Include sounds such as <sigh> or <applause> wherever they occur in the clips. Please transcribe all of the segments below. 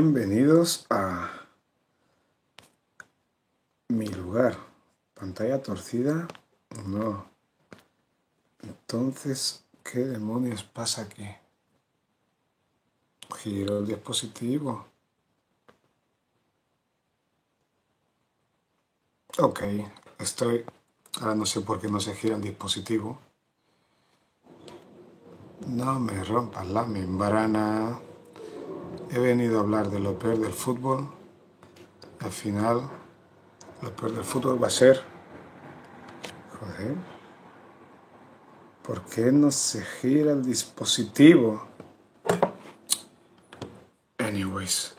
Bienvenidos a mi lugar. Pantalla torcida. No. Entonces, ¿qué demonios pasa aquí? Giro el dispositivo. Ok, estoy... Ahora no sé por qué no se gira el dispositivo. No me rompas la membrana. He venido a hablar de lo peor del fútbol. Al final, lo peor del fútbol va a ser... Joder. ¿Por qué no se gira el dispositivo? Anyways.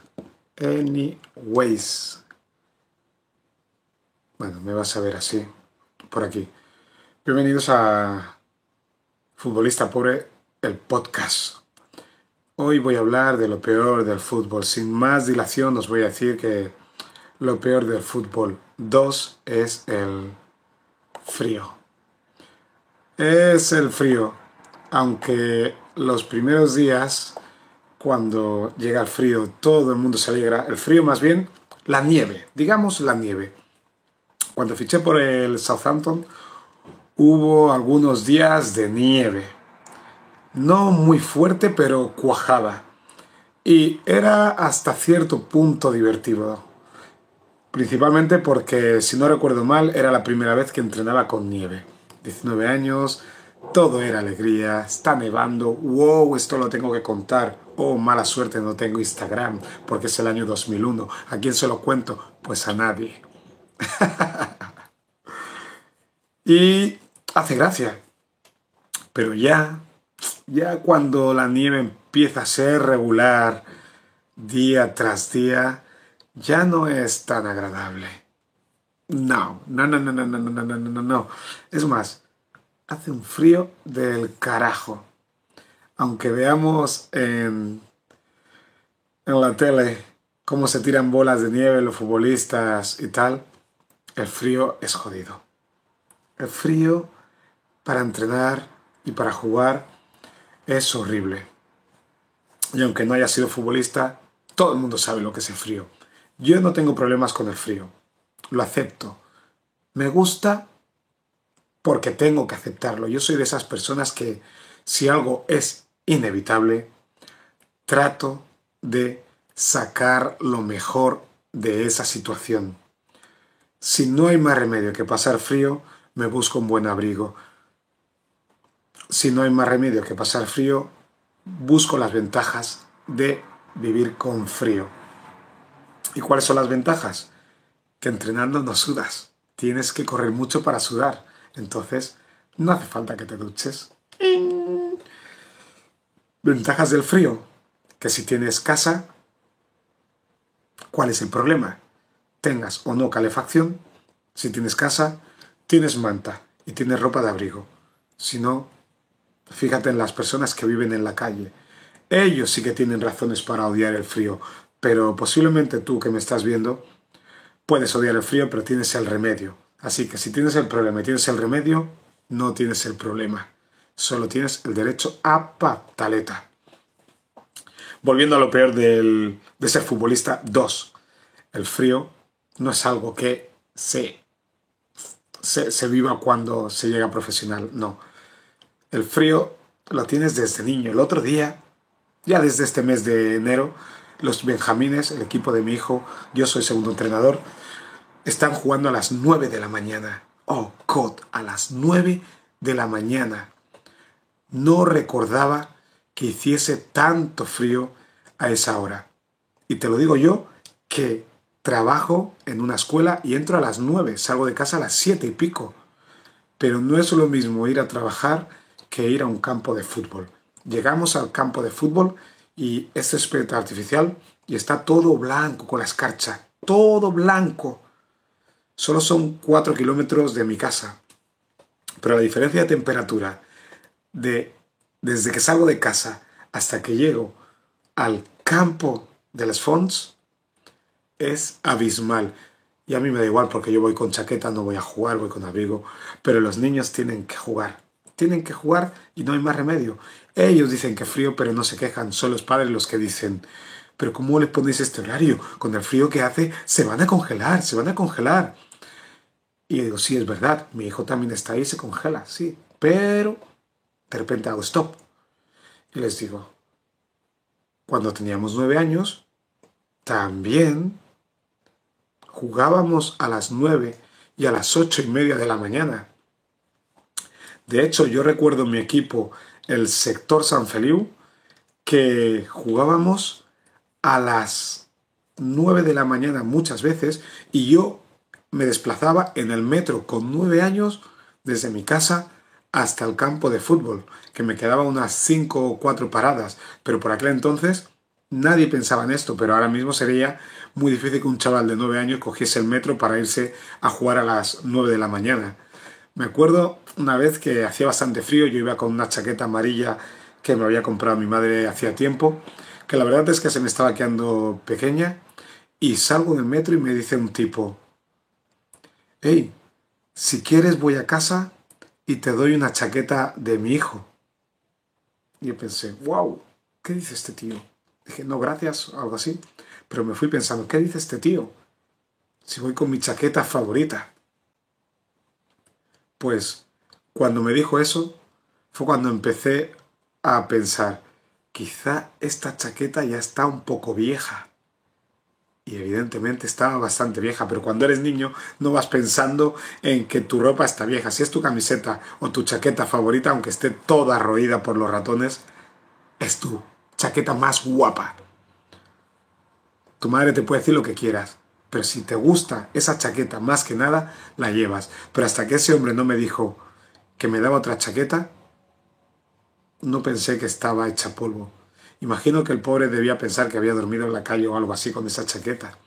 Anyways. Bueno, me vas a ver así. Por aquí. Bienvenidos a Futbolista Pobre, el podcast. Hoy voy a hablar de lo peor del fútbol. Sin más dilación os voy a decir que lo peor del fútbol 2 es el frío. Es el frío. Aunque los primeros días, cuando llega el frío, todo el mundo se alegra. El frío más bien, la nieve. Digamos la nieve. Cuando fiché por el Southampton, hubo algunos días de nieve no muy fuerte, pero cuajada. Y era hasta cierto punto divertido. Principalmente porque, si no recuerdo mal, era la primera vez que entrenaba con nieve. 19 años, todo era alegría, está nevando, wow, esto lo tengo que contar. Oh, mala suerte, no tengo Instagram porque es el año 2001. ¿A quién se lo cuento? Pues a nadie. <laughs> y hace gracia. Pero ya ya cuando la nieve empieza a ser regular día tras día, ya no es tan agradable. No, no, no, no, no, no, no, no, no, no. Es más, hace un frío del carajo. Aunque veamos en, la tele cómo se tiran bolas de nieve los futbolistas y tal, el frío es jodido. El frío para entrenar y para jugar es horrible. Y aunque no haya sido futbolista, todo el mundo sabe lo que es el frío. Yo no tengo problemas con el frío. Lo acepto. Me gusta porque tengo que aceptarlo. Yo soy de esas personas que si algo es inevitable, trato de sacar lo mejor de esa situación. Si no hay más remedio que pasar frío, me busco un buen abrigo si no hay más remedio que pasar frío, busco las ventajas de vivir con frío. ¿Y cuáles son las ventajas? Que entrenando no sudas. Tienes que correr mucho para sudar. Entonces, no hace falta que te duches. Ventajas del frío. Que si tienes casa, ¿cuál es el problema? Tengas o no calefacción. Si tienes casa, tienes manta y tienes ropa de abrigo. Si no, Fíjate en las personas que viven en la calle. Ellos sí que tienen razones para odiar el frío, pero posiblemente tú que me estás viendo puedes odiar el frío, pero tienes el remedio. Así que si tienes el problema y tienes el remedio, no tienes el problema. Solo tienes el derecho a pataleta. Volviendo a lo peor del, de ser futbolista, dos. El frío no es algo que se, se, se viva cuando se llega profesional, no el frío lo tienes desde niño. El otro día, ya desde este mes de enero, los Benjamines, el equipo de mi hijo, yo soy segundo entrenador, están jugando a las 9 de la mañana. Oh, God, a las 9 de la mañana. No recordaba que hiciese tanto frío a esa hora. Y te lo digo yo, que trabajo en una escuela y entro a las 9, salgo de casa a las 7 y pico. Pero no es lo mismo ir a trabajar que ir a un campo de fútbol. Llegamos al campo de fútbol y es espíritu artificial y está todo blanco con la escarcha, todo blanco. Solo son cuatro kilómetros de mi casa, pero la diferencia de temperatura de desde que salgo de casa hasta que llego al campo de Les Fonts es abismal. Y a mí me da igual porque yo voy con chaqueta, no voy a jugar, voy con abrigo, pero los niños tienen que jugar tienen que jugar y no hay más remedio. Ellos dicen que frío, pero no se quejan. Son los padres los que dicen, pero ¿cómo les ponéis este horario? Con el frío que hace, se van a congelar, se van a congelar. Y digo, sí, es verdad, mi hijo también está ahí, se congela, sí, pero de repente hago stop. Y les digo, cuando teníamos nueve años, también jugábamos a las nueve y a las ocho y media de la mañana. De hecho, yo recuerdo en mi equipo, el sector San Feliu, que jugábamos a las nueve de la mañana muchas veces y yo me desplazaba en el metro con nueve años desde mi casa hasta el campo de fútbol, que me quedaba unas cinco o cuatro paradas, pero por aquel entonces nadie pensaba en esto, pero ahora mismo sería muy difícil que un chaval de nueve años cogiese el metro para irse a jugar a las nueve de la mañana. Me acuerdo una vez que hacía bastante frío, yo iba con una chaqueta amarilla que me había comprado mi madre hacía tiempo, que la verdad es que se me estaba quedando pequeña, y salgo del metro y me dice un tipo, hey, si quieres voy a casa y te doy una chaqueta de mi hijo. Y yo pensé, wow, ¿qué dice este tío? Dije, no, gracias, algo así. Pero me fui pensando, ¿qué dice este tío? Si voy con mi chaqueta favorita. Pues cuando me dijo eso, fue cuando empecé a pensar, quizá esta chaqueta ya está un poco vieja y evidentemente estaba bastante vieja, pero cuando eres niño no vas pensando en que tu ropa está vieja. Si es tu camiseta o tu chaqueta favorita, aunque esté toda roída por los ratones, es tu chaqueta más guapa. Tu madre te puede decir lo que quieras, pero si te gusta esa chaqueta más que nada, la llevas. Pero hasta que ese hombre no me dijo que me daba otra chaqueta, no pensé que estaba hecha polvo. Imagino que el pobre debía pensar que había dormido en la calle o algo así con esa chaqueta.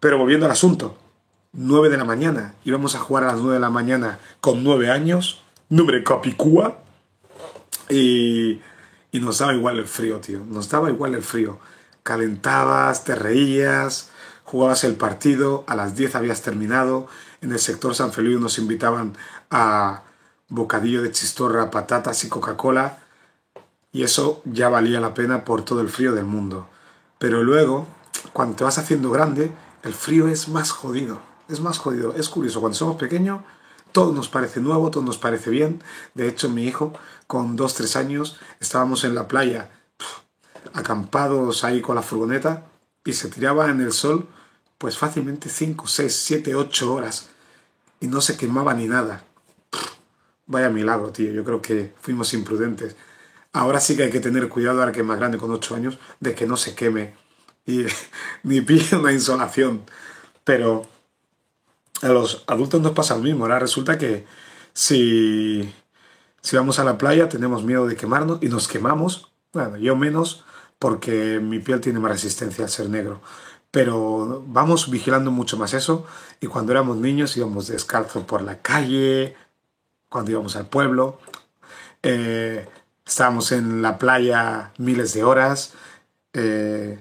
Pero volviendo al asunto, 9 de la mañana, íbamos a jugar a las 9 de la mañana con 9 años, número Capicúa, y, y nos daba igual el frío, tío, nos daba igual el frío. Calentabas, te reías, jugabas el partido, a las 10 habías terminado, en el sector San Feliu nos invitaban a bocadillo de chistorra, patatas y Coca-Cola, y eso ya valía la pena por todo el frío del mundo. Pero luego, cuando te vas haciendo grande, el frío es más jodido. Es más jodido. Es curioso, cuando somos pequeños, todo nos parece nuevo, todo nos parece bien. De hecho, mi hijo, con dos, tres años, estábamos en la playa, acampados ahí con la furgoneta, y se tiraba en el sol, pues fácilmente 5, 6, 7, 8 horas. Y no se quemaba ni nada. Vaya milagro, tío. Yo creo que fuimos imprudentes. Ahora sí que hay que tener cuidado, ahora que es más grande con 8 años, de que no se queme y <laughs> ni pille una insolación. Pero a los adultos nos pasa lo mismo. Ahora resulta que si, si vamos a la playa tenemos miedo de quemarnos y nos quemamos. Bueno, yo menos porque mi piel tiene más resistencia al ser negro. Pero vamos vigilando mucho más eso. Y cuando éramos niños íbamos descalzos por la calle, cuando íbamos al pueblo. Eh, Estábamos en la playa miles de horas, eh,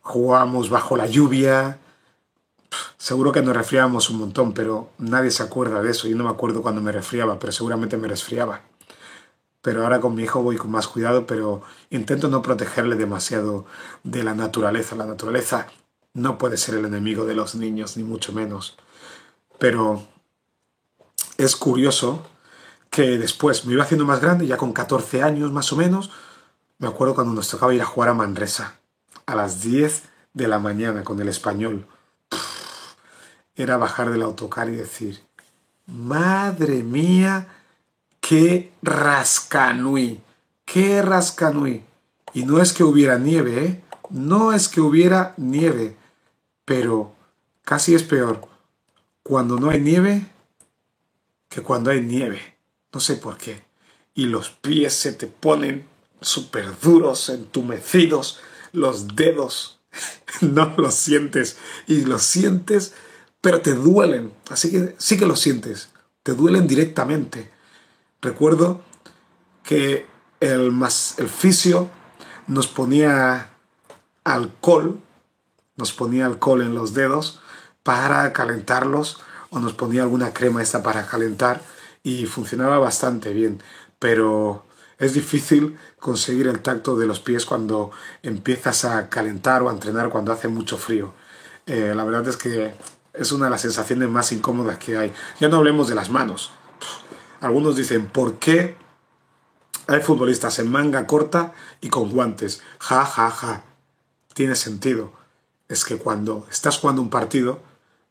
jugábamos bajo la lluvia. Seguro que nos resfriábamos un montón, pero nadie se acuerda de eso. Yo no me acuerdo cuando me resfriaba, pero seguramente me resfriaba. Pero ahora con mi hijo voy con más cuidado, pero intento no protegerle demasiado de la naturaleza. La naturaleza no puede ser el enemigo de los niños, ni mucho menos. Pero es curioso que después me iba haciendo más grande, ya con 14 años más o menos, me acuerdo cuando nos tocaba ir a jugar a Manresa, a las 10 de la mañana con el español. Era bajar del autocar y decir, madre mía, qué rascanui, qué rascanui. Y no es que hubiera nieve, ¿eh? No es que hubiera nieve, pero casi es peor cuando no hay nieve que cuando hay nieve. No sé por qué. Y los pies se te ponen súper duros, entumecidos, los dedos <laughs> no los sientes y los sientes, pero te duelen. Así que sí que los sientes, te duelen directamente. Recuerdo que el, el fisio nos ponía alcohol, nos ponía alcohol en los dedos para calentarlos o nos ponía alguna crema esta para calentar y funcionaba bastante bien, pero Es difícil conseguir el tacto de los pies cuando empiezas a calentar o a entrenar cuando hace mucho frío. Eh, la verdad es que es una de las sensaciones más incómodas que hay. Ya no hablemos de las manos. Algunos dicen, ¿por qué hay futbolistas en manga corta y con guantes? Ja, ja, ja. Tiene sentido. Es que cuando estás jugando un partido,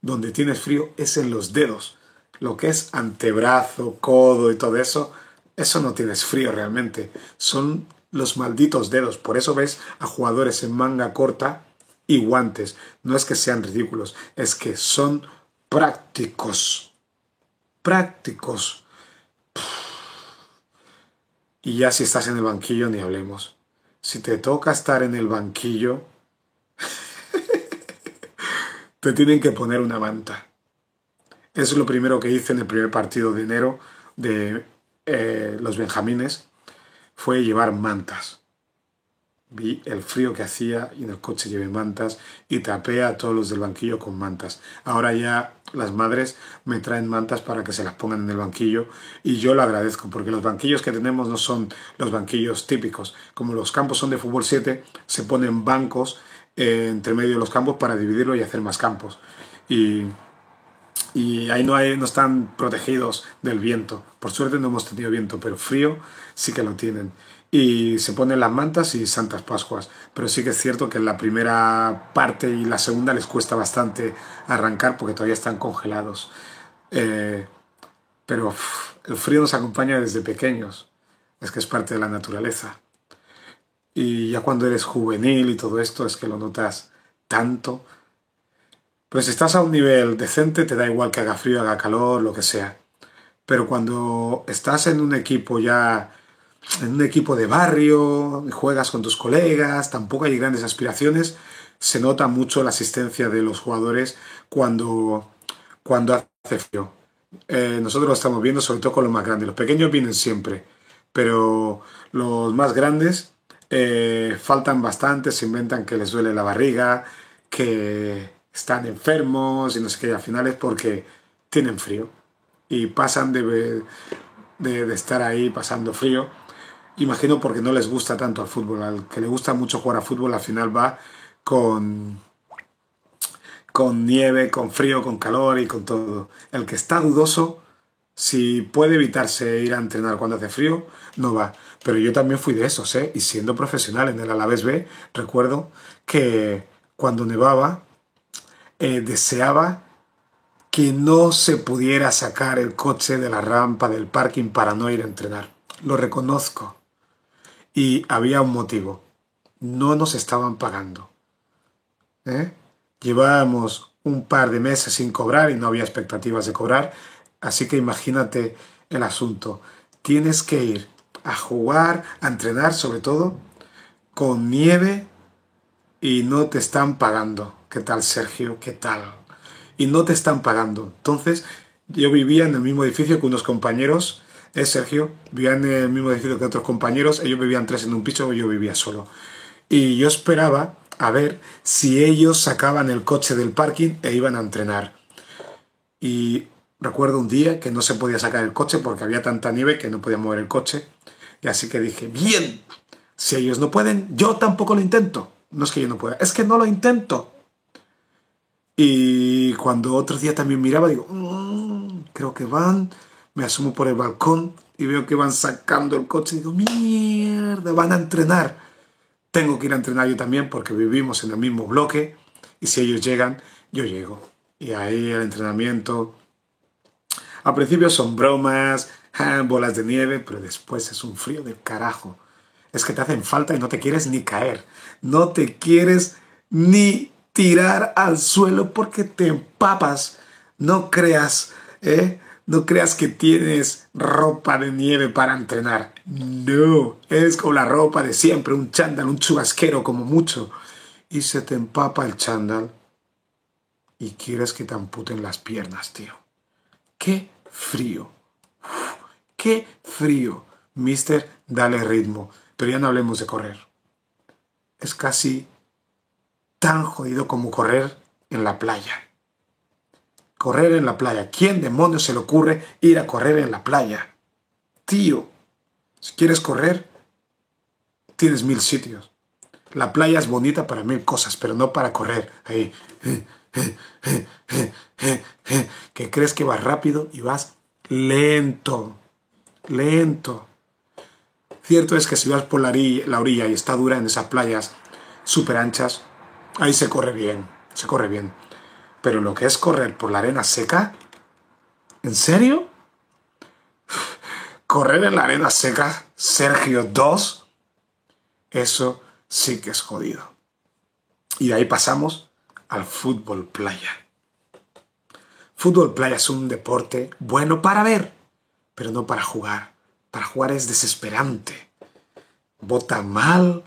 donde tienes frío es en los dedos. Lo que es antebrazo, codo y todo eso, eso no tienes frío realmente. Son los malditos dedos. Por eso ves a jugadores en manga corta y guantes. No es que sean ridículos, es que son prácticos. Prácticos. Y ya si estás en el banquillo, ni hablemos. Si te toca estar en el banquillo, <laughs> te tienen que poner una manta. Eso es lo primero que hice en el primer partido de enero de eh, los Benjamines, fue llevar mantas. Vi el frío que hacía y en el coche llevé mantas y tapé a todos los del banquillo con mantas. Ahora ya las madres me traen mantas para que se las pongan en el banquillo y yo lo agradezco porque los banquillos que tenemos no son los banquillos típicos. Como los campos son de fútbol 7, se ponen bancos eh, entre medio de los campos para dividirlo y hacer más campos. Y, y ahí no, hay, no están protegidos del viento. Por suerte no hemos tenido viento, pero frío sí que lo tienen y se ponen las mantas y Santas Pascuas. Pero sí que es cierto que en la primera parte y la segunda les cuesta bastante arrancar porque todavía están congelados. Eh, pero el frío nos acompaña desde pequeños, es que es parte de la naturaleza. Y ya cuando eres juvenil y todo esto es que lo notas tanto. Pero si estás a un nivel decente te da igual que haga frío, haga calor, lo que sea. Pero cuando estás en un equipo ya en un equipo de barrio, juegas con tus colegas, tampoco hay grandes aspiraciones, se nota mucho la asistencia de los jugadores cuando, cuando hace frío. Eh, nosotros lo estamos viendo sobre todo con los más grandes. Los pequeños vienen siempre, pero los más grandes eh, faltan bastante, se inventan que les duele la barriga, que están enfermos y no sé qué, al final es porque tienen frío y pasan de, de estar ahí pasando frío Imagino porque no les gusta tanto al fútbol. Al que le gusta mucho jugar a fútbol, al final va con, con nieve, con frío, con calor y con todo. El que está dudoso, si puede evitarse ir a entrenar cuando hace frío, no va. Pero yo también fui de esos, ¿eh? Y siendo profesional en el Alavés B, recuerdo que cuando nevaba, eh, deseaba que no se pudiera sacar el coche de la rampa del parking para no ir a entrenar. Lo reconozco. Y había un motivo. No nos estaban pagando. ¿eh? Llevábamos un par de meses sin cobrar y no había expectativas de cobrar. Así que imagínate el asunto. Tienes que ir a jugar, a entrenar sobre todo, con nieve y no te están pagando. ¿Qué tal, Sergio? ¿Qué tal? Y no te están pagando. Entonces, yo vivía en el mismo edificio que unos compañeros es Sergio, vivía en el mismo edificio que otros compañeros, ellos vivían tres en un piso, yo vivía solo. Y yo esperaba a ver si ellos sacaban el coche del parking e iban a entrenar. Y recuerdo un día que no se podía sacar el coche porque había tanta nieve que no podía mover el coche. Y así que dije, bien, si ellos no pueden, yo tampoco lo intento. No es que yo no pueda, es que no lo intento. Y cuando otro día también miraba, digo, mm, creo que van, me asumo por el balcón y veo que van sacando el coche y digo, mierda, van a entrenar. Tengo que ir a entrenar yo también porque vivimos en el mismo bloque y si ellos llegan, yo llego. Y ahí el entrenamiento. Al principio son bromas, <laughs> bolas de nieve, pero después es un frío del carajo. Es que te hacen falta y no te quieres ni caer. No te quieres ni tirar al suelo porque te empapas. No creas, ¿eh? No creas que tienes ropa de nieve para entrenar. No, es con la ropa de siempre, un chándal, un chubasquero como mucho. Y se te empapa el chándal y quieres que te amputen las piernas, tío. ¡Qué frío! ¡Qué frío! Mister, dale ritmo. Pero ya no hablemos de correr. Es casi tan jodido como correr en la playa correr en la playa. ¿Quién demonios se le ocurre ir a correr en la playa? Tío, Si quieres correr, tienes mil sitios. La playa es bonita para mil cosas, pero no para correr. Ahí. Que crees que vas rápido y vas lento. Lento. Cierto es que si vas por la orilla, y está dura en esas playas súper anchas, ahí se corre bien. Se corre bien. Pero lo que es correr por la arena seca, ¿en serio? <laughs> Correr en la arena seca, Sergio 2, eso sí que es jodido. Y de ahí pasamos al fútbol playa. Fútbol playa es un deporte bueno para ver, pero no para jugar. Para jugar es desesperante. Bota mal,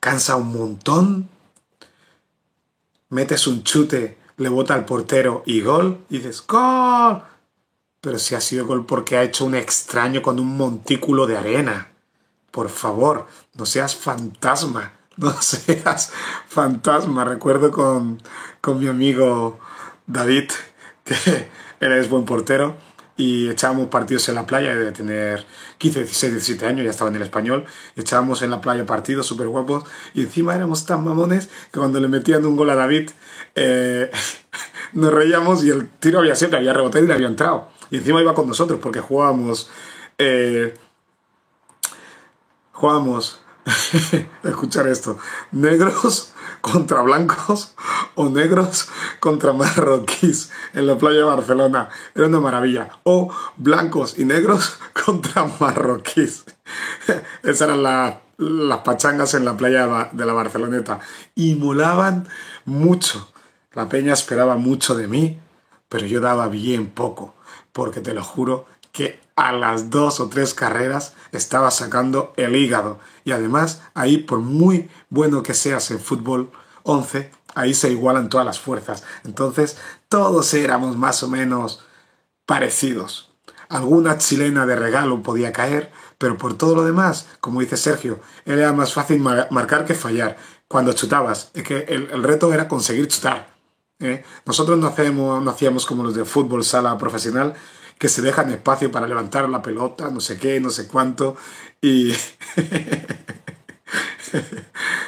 cansa un montón. Metes un chute, le bota al portero y gol, y dices, ¡Gol! Pero si ha sido gol porque ha hecho un extraño con un montículo de arena. Por favor, no seas fantasma, <laughs> no seas fantasma. Recuerdo con, mi amigo David, que eres buen portero, y echábamos partidos en la playa, de tener 15, 16, 17 años, ya estaba en el español, echábamos en la playa partidos súper guapos, y encima éramos tan mamones que cuando le metían un gol a David, eh, <laughs> nos reíamos y el tiro había sido había rebotado y le había entrado. Y encima iba con nosotros porque jugábamos... Eh, jugamos, <laughs> escuchar esto, negros <laughs> contra blancos o negros contra marroquíes en la playa de Barcelona. Era una maravilla. O blancos y negros <laughs> contra marroquíes. <laughs> Esas eran las pachangas en la playa de la Barceloneta. Y molaban mucho. La peña esperaba mucho de mí, pero yo daba bien poco, porque te lo juro que a las dos o tres carreras estaba sacando el hígado. Y además, ahí, por muy bueno que seas en fútbol 11, ahí se igualan todas las fuerzas. Entonces, todos éramos más o menos parecidos. Alguna chilena de regalo podía caer, pero por todo lo demás, como dice Sergio, era más fácil marcar que fallar. Cuando chutabas, es que el, reto era conseguir chutar. ¿eh? Nosotros no, hacemos, no hacíamos como los de fútbol sala profesional, que se dejan espacio para levantar la pelota, no sé qué, no sé cuánto. Y. <laughs>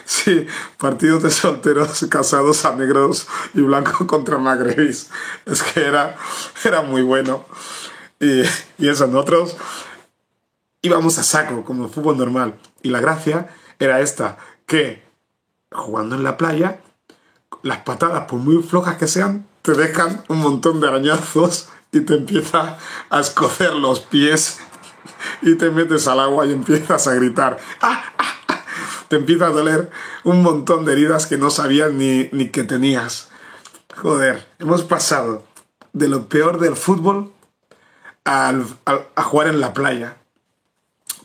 sí, partidos de solteros casados a negros y blancos contra magrebis. Es que era, era muy bueno. Y, y eso, nosotros íbamos a saco, como fútbol normal. Y la gracia era esta, que jugando en la playa, las patadas, por muy flojas que sean, te dejan un montón de arañazos y te empieza a escocer los pies y te metes al agua y empiezas a gritar. ¡Ah, ah, ah! Te empieza a doler un montón de heridas que no sabías ni, ni que tenías. Joder, hemos pasado de lo peor del fútbol a jugar en la playa.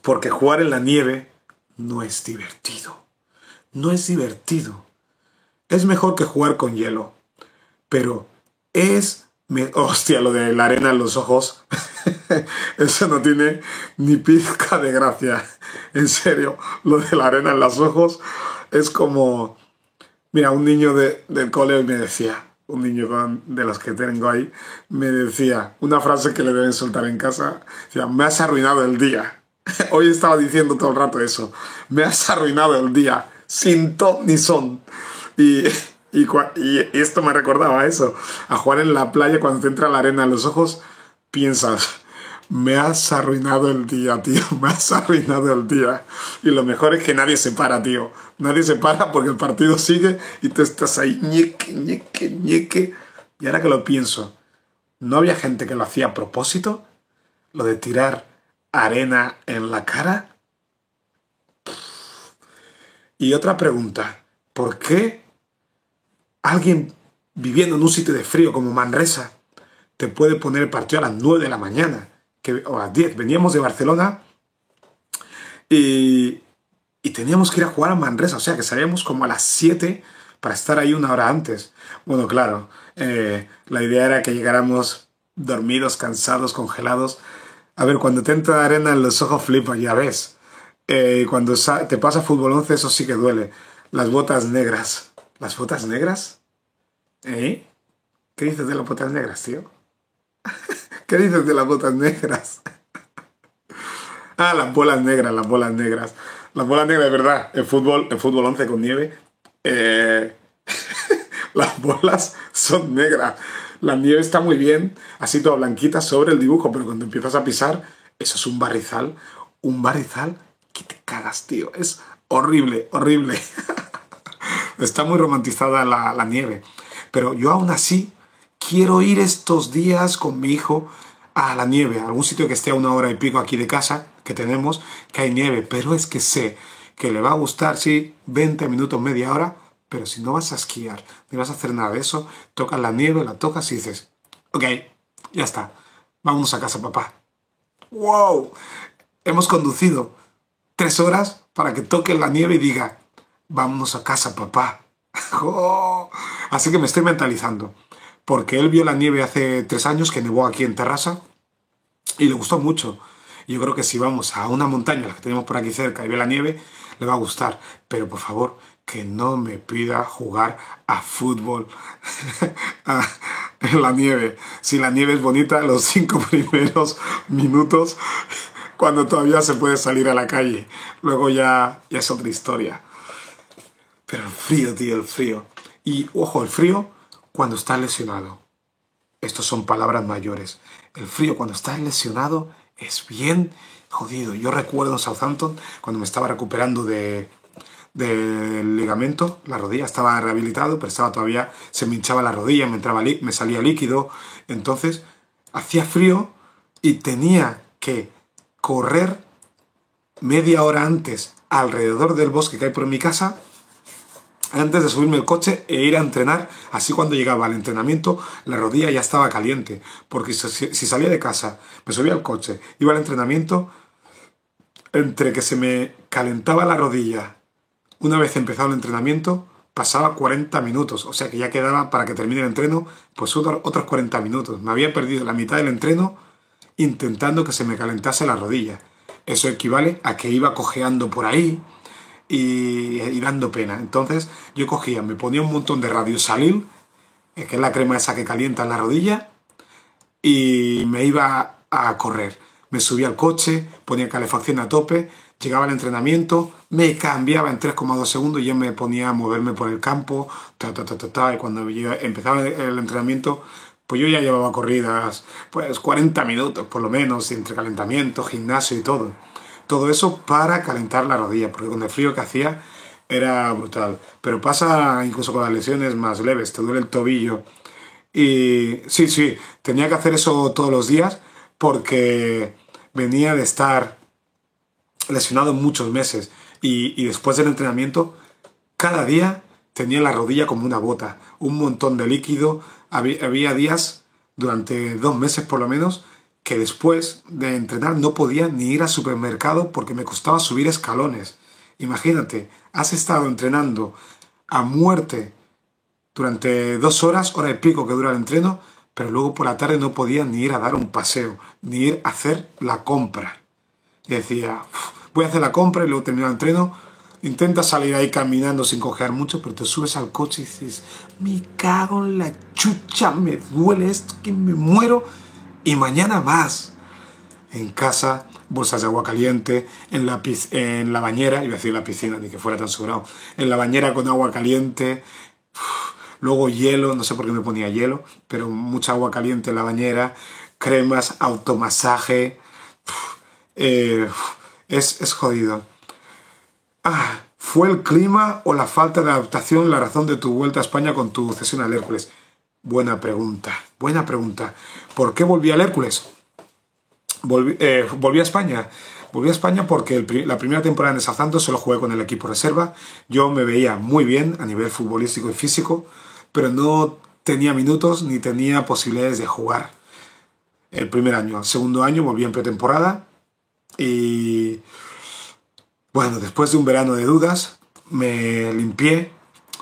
Porque jugar en la nieve no es divertido. No es divertido. Es mejor que jugar con hielo. Pero es hostia, lo de la arena en los ojos. <laughs> Eso no tiene ni pizca de gracia. En serio, lo de la arena en los ojos es como... Mira, un niño de, del cole me decía, un niño de los que tengo ahí, me decía una frase que le deben soltar en casa. Me has arruinado el día. <laughs> Hoy estaba diciendo todo el rato eso. Me has arruinado el día. Sin ton ni son. Y <laughs> y, esto me recordaba eso, a jugar en la playa cuando te entra la arena en los ojos, piensas, me has arruinado el día, tío, <laughs> me has arruinado el día. Y lo mejor es que nadie se para, tío. Nadie se para porque el partido sigue y tú estás ahí, ñeque, ñeque, ñeque. Y ahora que lo pienso, ¿no había gente que lo hacía a propósito? Lo de tirar arena en la cara. Y otra pregunta, ¿por qué alguien viviendo en un sitio de frío como Manresa te puede poner el partido a las 9 de la mañana que, o a las 10. Veníamos de Barcelona y, teníamos que ir a jugar a Manresa, o sea que salíamos como a las 7 para estar ahí una hora antes. Bueno, claro, eh, la idea era que llegáramos dormidos, cansados, congelados. A ver, cuando te entra arena en los ojos flipa, ya ves. Eh, cuando te pasa fútbol 11, eso sí que duele. Las botas negras. ¿Las botas negras? ¿Eh? <laughs> ¿Qué dices de las botas negras, tío? ¿Qué dices de las botas negras? Ah, las bolas negras, las bolas negras. Las bolas negras, de verdad. El fútbol, el fútbol 11 con nieve. Eh, <laughs> las bolas son negras. La nieve está muy bien, así toda blanquita sobre el dibujo, pero cuando empiezas a pisar, eso es un barrizal. Un barrizal que te cagas, tío. Es horrible, horrible. <laughs> está muy romantizada la, la nieve. Pero yo aún así quiero ir estos días con mi hijo a la nieve, a algún sitio que esté a una hora y pico aquí de casa, que tenemos, que hay nieve, pero es que sé que le va a gustar, sí, 20 minutos, media hora, pero si no vas a esquiar, ni vas a hacer nada de eso, tocas la nieve, la tocas y dices, ok, ya está, vámonos a casa, papá. ¡Wow! Hemos conducido tres horas para que toque la nieve y diga, vámonos a casa, papá. <laughs> Oh. Así que me estoy mentalizando, porque él vio la nieve hace tres años que nevó aquí en Terrassa y le gustó mucho. Yo creo que si vamos a una montaña, la que tenemos por aquí cerca, y ve la nieve, le va a gustar. Pero por favor, que no me pida jugar a fútbol <laughs> en la nieve. Si la nieve es bonita, los cinco <laughs> primeros minutos, cuando todavía se puede salir a la calle. Luego ya, ya es otra historia. Pero el frío, tío, el frío. Y ojo, el frío cuando estás lesionado. Estos son palabras mayores. El frío cuando estás lesionado es bien jodido. Yo recuerdo en Southampton, cuando me estaba recuperando de, del ligamento, la rodilla estaba rehabilitado, pero estaba todavía, se me hinchaba la rodilla, me, entraba, me salía líquido. Entonces, hacía frío y tenía que correr media hora antes alrededor del bosque que hay por mi casa antes de subirme el coche e ir a entrenar, así cuando llegaba al entrenamiento la rodilla ya estaba caliente, porque si, salía de casa, me subía al coche, iba al entrenamiento, entre que se me calentaba la rodilla una vez empezado el entrenamiento, pasaba 40 minutos, o sea que ya quedaba para que termine el entreno, pues otros 40 minutos. Me había perdido la mitad del entreno intentando que se me calentase la rodilla. Eso equivale a que iba cojeando por ahí, y, dando pena. Entonces yo cogía, me ponía un montón de radio salil, eh, que es la crema esa que calienta en la rodilla, y me iba a correr. Me subía al coche, ponía calefacción a tope, llegaba al entrenamiento, me cambiaba en 3,2 segundos y me ponía a moverme por el campo, ta, ta, ta, y cuando empezaba el entrenamiento, pues yo ya llevaba corridas, pues 40 minutos por lo menos, entre calentamiento, gimnasio y todo. Todo eso para calentar la rodilla, porque con el frío que hacía era brutal. Pero pasa incluso con las lesiones más leves, te duele el tobillo. Y sí, sí, tenía que hacer eso todos los días porque venía de estar lesionado muchos meses y, después del entrenamiento, cada día tenía la rodilla como una bota, un montón de líquido. había días, durante dos meses por lo menos, que después de entrenar no podía ni ir al supermercado porque me costaba subir escalones. Imagínate, has estado entrenando a muerte durante dos horas, hora y pico que dura el entreno, pero luego por la tarde no podía ni ir a dar un paseo, ni ir a hacer la compra. Y decía, voy a hacer la compra y luego termino el entreno. Intenta salir ahí caminando sin cojear mucho, pero te subes al coche y dices, me cago en la chucha, me duele esto, que me muero y mañana más. En casa, bolsas de agua caliente, en la, en la bañera, iba a decir la piscina, ni que fuera tan sobrado, en la bañera con agua caliente, luego hielo, no sé por qué me ponía hielo, pero mucha agua caliente en la bañera, cremas, automasaje, eh, es, es jodido. Ah, ¿Fue el clima o la falta de adaptación la razón de tu vuelta a España con tu cesión al Hércules? Buena pregunta, buena pregunta. ¿Por qué volví al Hércules? Eh, volví, a España. Volví a España porque la primera temporada en el solo jugué con el equipo reserva. Yo me veía muy bien a nivel futbolístico y físico, pero no tenía minutos ni tenía posibilidades de jugar el primer año. El segundo año volví en pretemporada y bueno, después de un verano de dudas, me limpié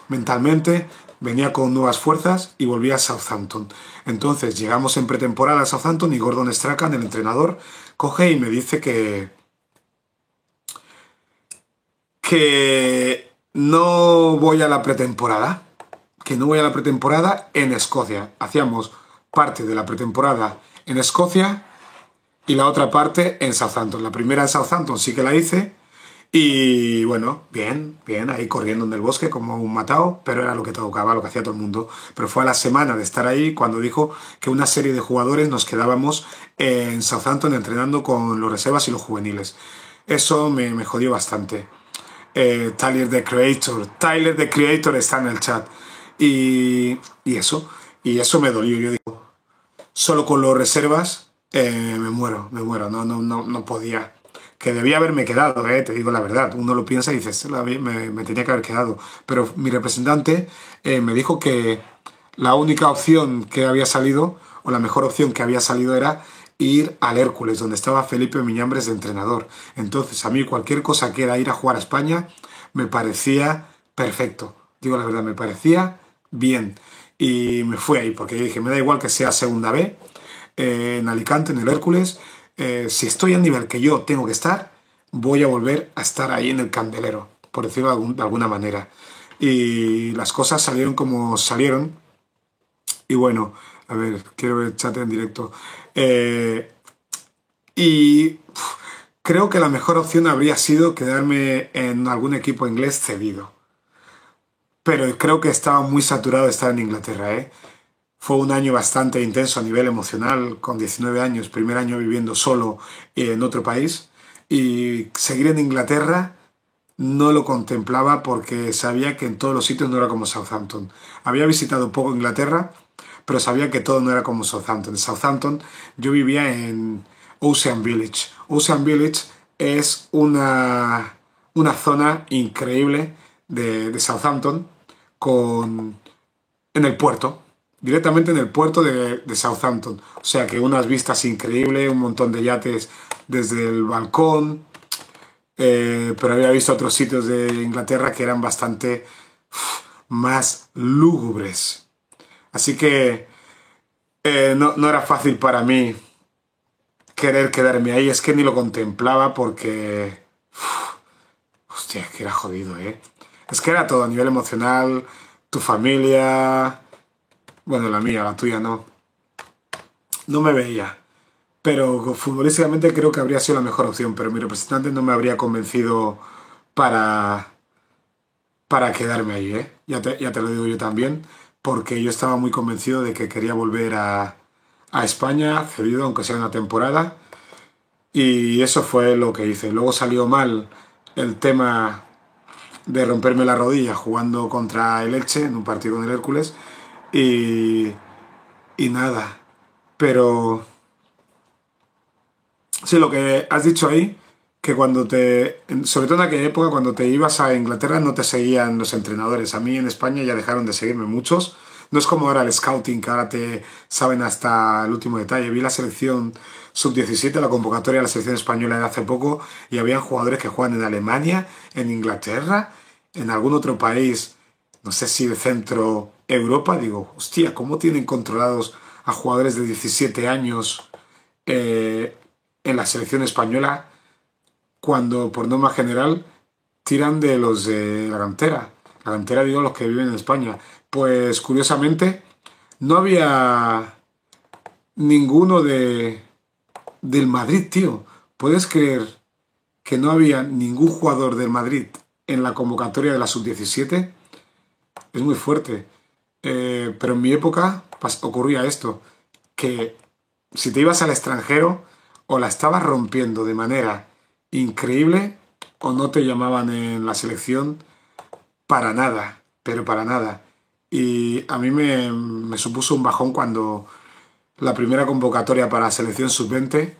mentalmente, venía con nuevas fuerzas y volví a Southampton. Entonces llegamos en pretemporada a Southampton y Gordon Strachan, el entrenador, coge y me dice que que no voy a la pretemporada, que no voy a la pretemporada en Escocia. Hacíamos parte de la pretemporada en Escocia y la otra parte en Southampton. La primera en Southampton sí que la hice y bueno, bien, bien, ahí corriendo en el bosque como un matado, pero era lo que tocaba, lo que hacía todo el mundo. Pero fue a la semana de estar ahí cuando dijo que una serie de jugadores nos quedábamos en Southampton entrenando con los reservas y los juveniles. Eso me, me jodió bastante. Eh, Tyler the Creator, Tyler the Creator está en el chat. Y, y eso, y eso me dolió. Yo digo, solo con los reservas eh, me muero, me muero, no, no, no, no podía que debía haberme quedado, eh, te digo la verdad. Uno lo piensa y dices, me, me tenía que haber quedado. Pero mi representante eh, me dijo que la única opción que había salido, o la mejor opción que había salido era ir al Hércules, donde estaba Felipe Miñambres de entrenador. Entonces, a mí cualquier cosa que era ir a jugar a España, me parecía perfecto. Digo la verdad, me parecía bien. Y me fui ahí, porque dije, me da igual que sea segunda B, eh, en Alicante, en el Hércules, eh, si estoy al nivel que yo tengo que estar, voy a volver a estar ahí en el candelero, por decirlo de, alguna manera. Y las cosas salieron como salieron. Y bueno, a ver, quiero ver el chat en directo. Eh, y creo que la mejor opción habría sido quedarme en algún equipo inglés cedido. Pero creo que estaba muy saturado estar en Inglaterra, ¿eh? Fue un año bastante intenso a nivel emocional, con 19 años, primer año viviendo solo en otro país. Y seguir en Inglaterra no lo contemplaba porque sabía que en todos los sitios no era como Southampton. Había visitado poco Inglaterra, pero sabía que todo no era como Southampton. En Southampton yo vivía en Ocean Village. Ocean Village es una, una zona increíble de, de Southampton con, en el puerto directamente en el puerto de, Southampton. O sea que unas vistas increíbles, un montón de yates desde el balcón. Eh, pero había visto otros sitios de Inglaterra que eran bastante más lúgubres. Así que eh, no, no, era fácil para mí querer quedarme ahí. Es que ni lo contemplaba porque... hostia, que era jodido, ¿eh? Es que era todo a nivel emocional, tu familia, bueno, la mía, la tuya no. No me veía. Pero futbolísticamente creo que habría sido la mejor opción, pero mi representante no me habría convencido para, para quedarme ahí, ¿eh? Ya te, ya te lo digo yo también, porque yo estaba muy convencido de que quería volver a, a España, cedido, aunque sea una temporada, y eso fue lo que hice. Luego salió mal el tema de romperme la rodilla jugando contra el Elche en un partido con el Hércules, y, y nada, pero sí, lo que has dicho ahí, que cuando te, sobre todo en aquella época, cuando te ibas a Inglaterra no te seguían los entrenadores. A mí en España ya dejaron de seguirme muchos. No es como ahora el scouting, que ahora te saben hasta el último detalle. Vi la selección sub-17, la convocatoria de la selección española de hace poco, y habían jugadores que juegan en Alemania, en Inglaterra, en algún otro país, no sé si de centro Europa, digo, hostia, ¿cómo tienen controlados a jugadores de 17 años eh, en la selección española cuando por norma general tiran de los de la cantera? La cantera, digo, los que viven en España. Pues curiosamente, no había ninguno de del Madrid, tío. ¿Puedes creer que no había ningún jugador del Madrid en la convocatoria de la sub-17? Es muy fuerte. Eh, pero en mi época ocurría esto, que si te ibas al extranjero o la estabas rompiendo de manera increíble o no te llamaban en la selección para nada, pero para nada. Y a mí me, supuso un bajón cuando la primera convocatoria para selección sub-20,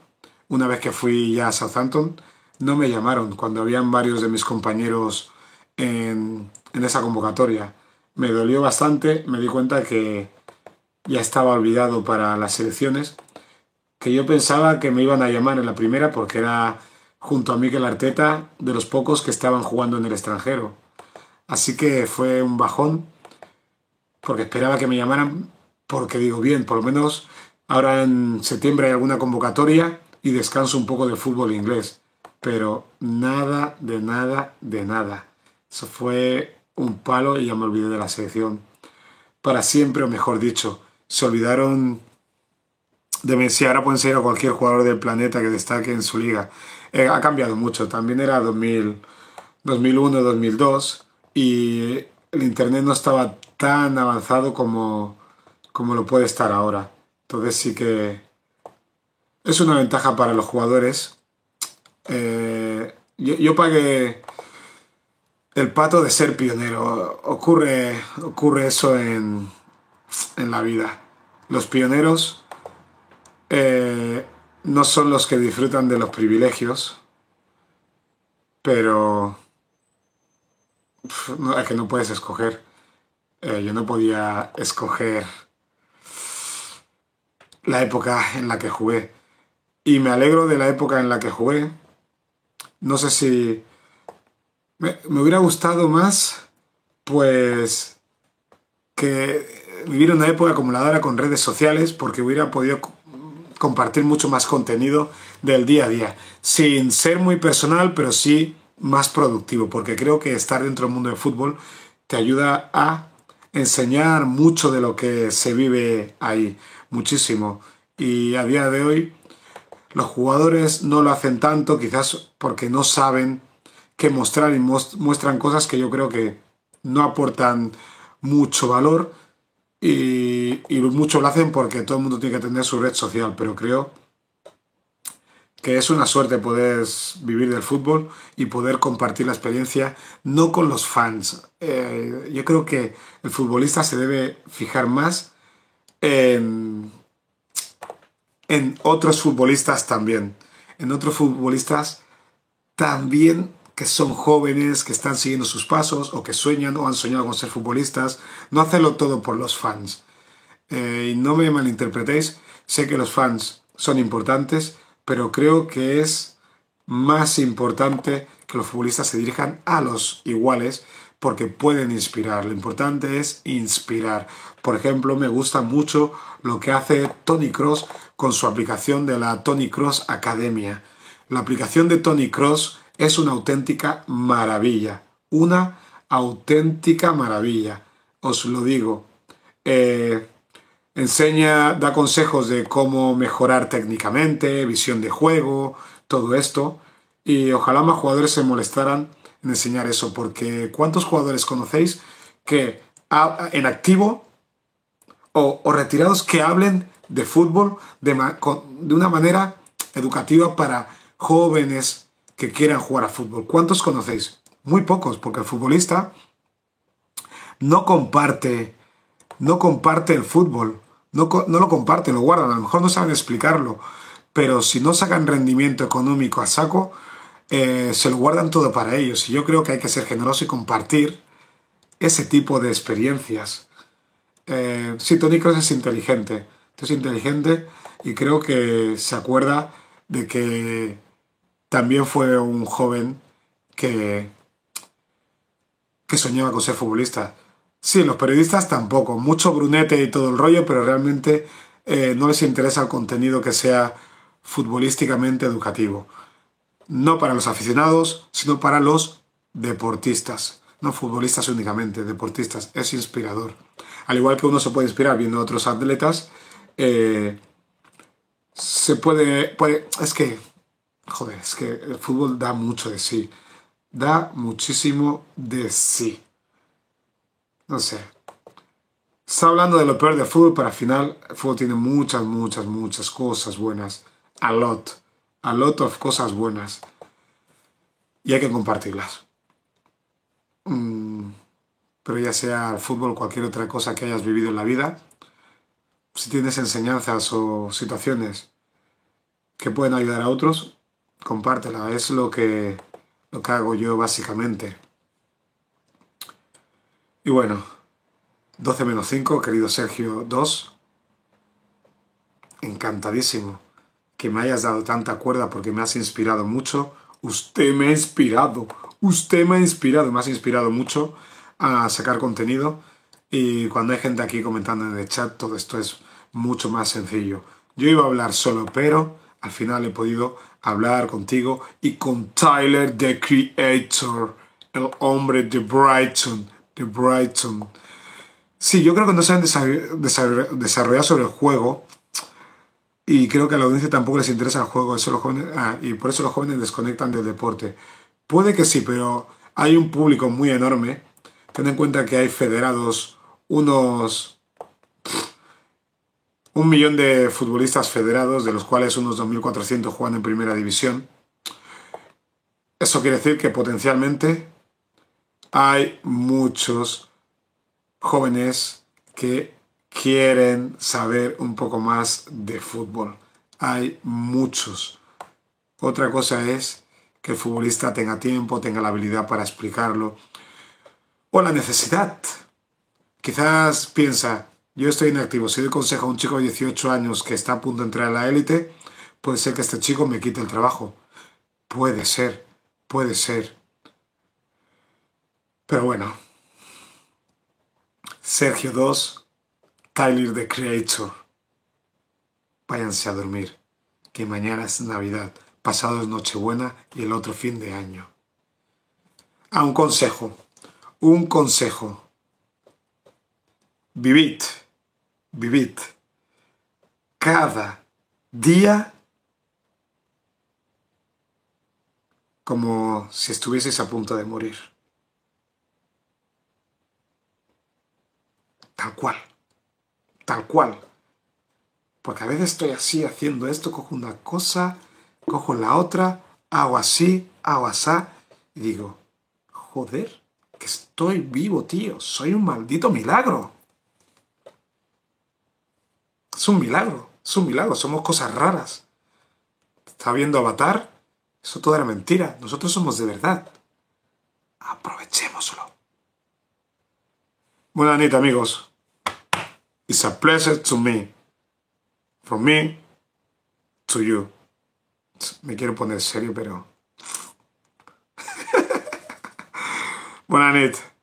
una vez que fui ya a Southampton, no me llamaron cuando habían varios de mis compañeros en esa convocatoria me dolió bastante, me di cuenta que ya estaba olvidado para las selecciones, que yo pensaba que me iban a llamar en la primera porque era junto a Mikel Arteta de los pocos que estaban jugando en el extranjero. Así que fue un bajón porque esperaba que me llamaran porque digo, bien, por lo menos ahora en septiembre hay alguna convocatoria y descanso un poco de fútbol inglés. Pero nada, de nada, de nada. Eso fue un palo y ya me olvidé de la selección. Para siempre, o mejor dicho, se olvidaron de Messi. Ahora pueden ser a cualquier jugador del planeta que destaque en su liga. Eh, ha cambiado mucho. También era 2000, 2001, 2002 y el Internet no estaba tan avanzado como, como lo puede estar ahora. Entonces sí que es una ventaja para los jugadores. Eh, yo, pagué el pato de ser pionero. Ocurre, ocurre eso en, en la vida. Los pioneros eh, no son los que disfrutan de los privilegios, pero es que no puedes escoger. Eh, yo no podía escoger la época en la que jugué. Y me alegro de la época en la que jugué. No sé si me, me hubiera gustado más, pues, que vivir una época acumuladora con redes sociales, porque hubiera podido compartir mucho más contenido del día a día, sin ser muy personal, pero sí más productivo, porque creo que estar dentro del mundo del fútbol te ayuda a enseñar mucho de lo que se vive ahí, muchísimo. Y a día de hoy los jugadores no lo hacen tanto, quizás porque no saben qué mostrar y muestran cosas que yo creo que no aportan mucho valor y, y mucho lo hacen porque todo el mundo tiene que tener su red social, pero creo que es una suerte poder vivir del fútbol y poder compartir la experiencia, no con los fans. Eh, yo creo que el futbolista se debe fijar más en otros futbolistas también, en otros futbolistas también que son jóvenes, que están siguiendo sus pasos o que sueñan o han soñado con ser futbolistas, no hacerlo todo por los fans. Eh, y no me malinterpretéis, sé que los fans son importantes, pero creo que es más importante que los futbolistas se dirijan a los iguales porque pueden inspirar. Lo importante es inspirar. Por ejemplo, me gusta mucho lo que hace Tony Cross con su aplicación de la Tony Cross Academia. La aplicación de Tony Cross es una auténtica maravilla. Una auténtica maravilla. Os lo digo. Eh, enseña, da consejos de cómo mejorar técnicamente, visión de juego, todo esto. Y ojalá más jugadores se molestaran en enseñar eso, porque ¿cuántos jugadores conocéis que en activo o, retirados que hablen de fútbol de, de una manera educativa para jóvenes que quieran jugar a fútbol? ¿Cuántos conocéis? Muy pocos, porque el futbolista no comparte, no comparte el fútbol no, lo comparten, lo guardan, a lo mejor no saben explicarlo, pero si no sacan rendimiento económico a saco, eh, se lo guardan todo para ellos. Y yo creo que hay que ser generoso y compartir ese tipo de experiencias. Eh, sí, Tony Cross es inteligente, es inteligente y creo que se acuerda de que también fue un joven que, que soñaba con ser futbolista. Sí, los periodistas tampoco. Mucho brunete y todo el rollo, pero realmente eh, no les interesa el contenido que sea futbolísticamente educativo. No para los aficionados, sino para los deportistas. No futbolistas únicamente, deportistas. Es inspirador. Al igual que uno se puede inspirar viendo a otros atletas, eh, se puede, puede... Es que, joder, es que el fútbol da mucho de sí. Da muchísimo de sí no sé. Está hablando de lo peor del fútbol, pero al final el fútbol tiene muchas, muchas, muchas cosas buenas. A lot. A lot of cosas buenas. Y hay que compartirlas. Mm, pero ya sea el fútbol o cualquier otra cosa que hayas vivido en la vida, si tienes enseñanzas o situaciones que pueden ayudar a otros, compártela. Es lo que, lo que hago yo básicamente. Y bueno, 12 menos 5, querido Sergio 2. Encantadísimo que me hayas dado tanta cuerda porque me has inspirado mucho. Usted me ha inspirado, usted me ha inspirado, me has inspirado mucho a sacar contenido. Y cuando hay gente aquí comentando en el chat, todo esto es mucho más sencillo. Yo iba a hablar solo, pero al final he podido hablar contigo y con Tyler, the Creator, el hombre de Brighton de Brighton. Sí, yo creo que no se han desarrollado sobre el juego. Y creo que a la audiencia tampoco les interesa el juego, eso ah, y por eso los jóvenes desconectan del deporte. Puede que sí, pero hay un público muy enorme. Ten en cuenta que hay federados, unos... un millón de futbolistas federados, de los cuales unos 2.400 juegan en primera división. Eso quiere decir que potencialmente hay muchos jóvenes que quieren saber un poco más de fútbol. Hay muchos. Otra cosa es que el futbolista tenga tiempo, tenga la habilidad para explicarlo. O la necesidad. Quizás piensa, yo estoy inactivo, si doy consejo a un chico de 18 años que está a punto de entrar a la élite, puede ser que este chico me quite el trabajo. Puede ser, puede ser. Pero bueno. Sergio 2 Tyler the Creator. Váyanse a dormir, que mañana es Navidad, pasado es Nochebuena y el otro fin de año. A un consejo, un consejo. Vivid, vivid cada día como si estuvieseis a punto de morir. Tal cual tal cual. Porque a veces estoy así haciendo esto, cojo una cosa, cojo la otra, hago así, hago así, y digo, joder, que estoy vivo, tío, soy un maldito milagro. Es un milagro, es un milagro, somos cosas raras. Está viendo Avatar, eso todo era mentira, nosotros somos de verdad. Aprovechémoslo. Buenas noches, amigos. It's a pleasure to me. From me to you. Me quiero poner serio, pero... <laughs> Buenas noches.